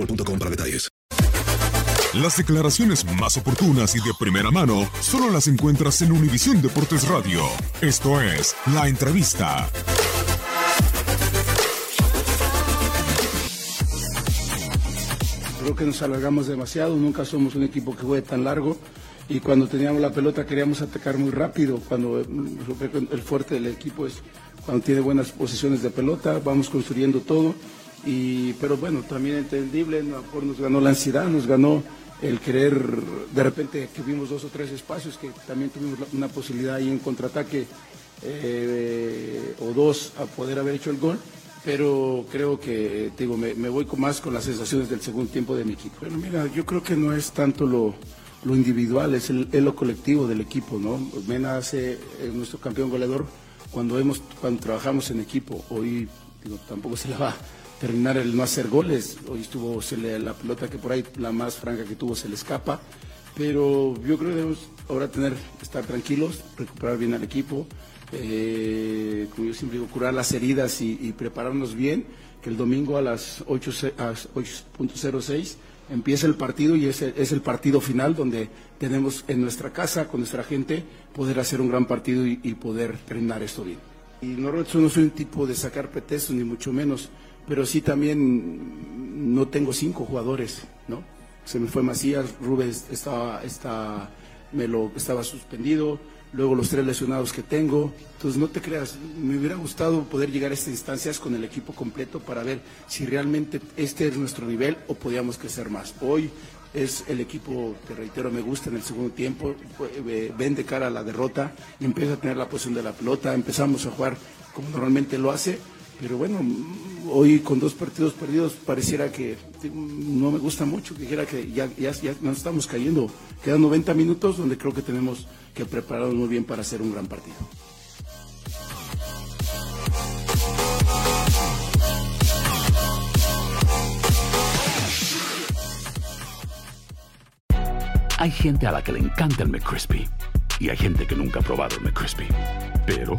boostmobile.com para detalles. Las declaraciones más oportunas y de primera mano solo las encuentras en Univisión Deportes Radio. Esto es La Entrevista. Creo que nos alargamos demasiado, nunca somos un equipo que juegue tan largo y cuando teníamos la pelota queríamos atacar muy rápido, cuando mm, el fuerte del equipo es cuando tiene buenas posiciones de pelota, vamos construyendo todo y, pero bueno, también entendible, nos ganó la ansiedad, nos ganó el querer, de repente que vimos dos o tres espacios, que también tuvimos una posibilidad ahí en contraataque eh, o dos a poder haber hecho el gol, pero creo que, digo, me, voy con más con las sensaciones del segundo tiempo de mi equipo. Bueno, mira, yo creo que no es tanto lo, lo individual, es, el, lo colectivo del equipo, ¿no? Mena hace nuestro campeón goleador cuando, hemos, cuando trabajamos en equipo, hoy digo, tampoco se la va terminar el no hacer goles. Hoy estuvo la pelota que por ahí, la más franca que tuvo, se le escapa. Pero yo creo que debemos ahora tener, estar tranquilos, recuperar bien al equipo, eh, como yo siempre digo, curar las heridas y, prepararnos bien, que el domingo a las 8.06 empieza el partido y es el, es el, partido final donde tenemos en nuestra casa, con nuestra gente, poder hacer un gran partido y, poder terminar esto bien. Y no, no soy un tipo de sacar pretextos, ni mucho menos pero sí también no tengo cinco jugadores, ¿no? Se me fue Macías, Rubens estaba, está, me lo, estaba suspendido, luego los tres lesionados que tengo. Entonces no te creas, me hubiera gustado poder llegar a estas instancias con el equipo completo para ver si realmente este es nuestro nivel o podíamos crecer más. Hoy es el equipo, te reitero, me gusta en el segundo tiempo, eh, ven de cara a la derrota, empieza a tener la posición de la pelota, empezamos a jugar como normalmente lo hace pero bueno, hoy con dos partidos perdidos pareciera que no me gusta mucho, que dijera que ya, ya, ya nos estamos cayendo. Quedan 90 minutos donde creo que tenemos que prepararnos muy bien para hacer un gran partido. Hay gente a la que le encanta el McCrispy y hay gente que nunca ha probado el McCrispy. Pero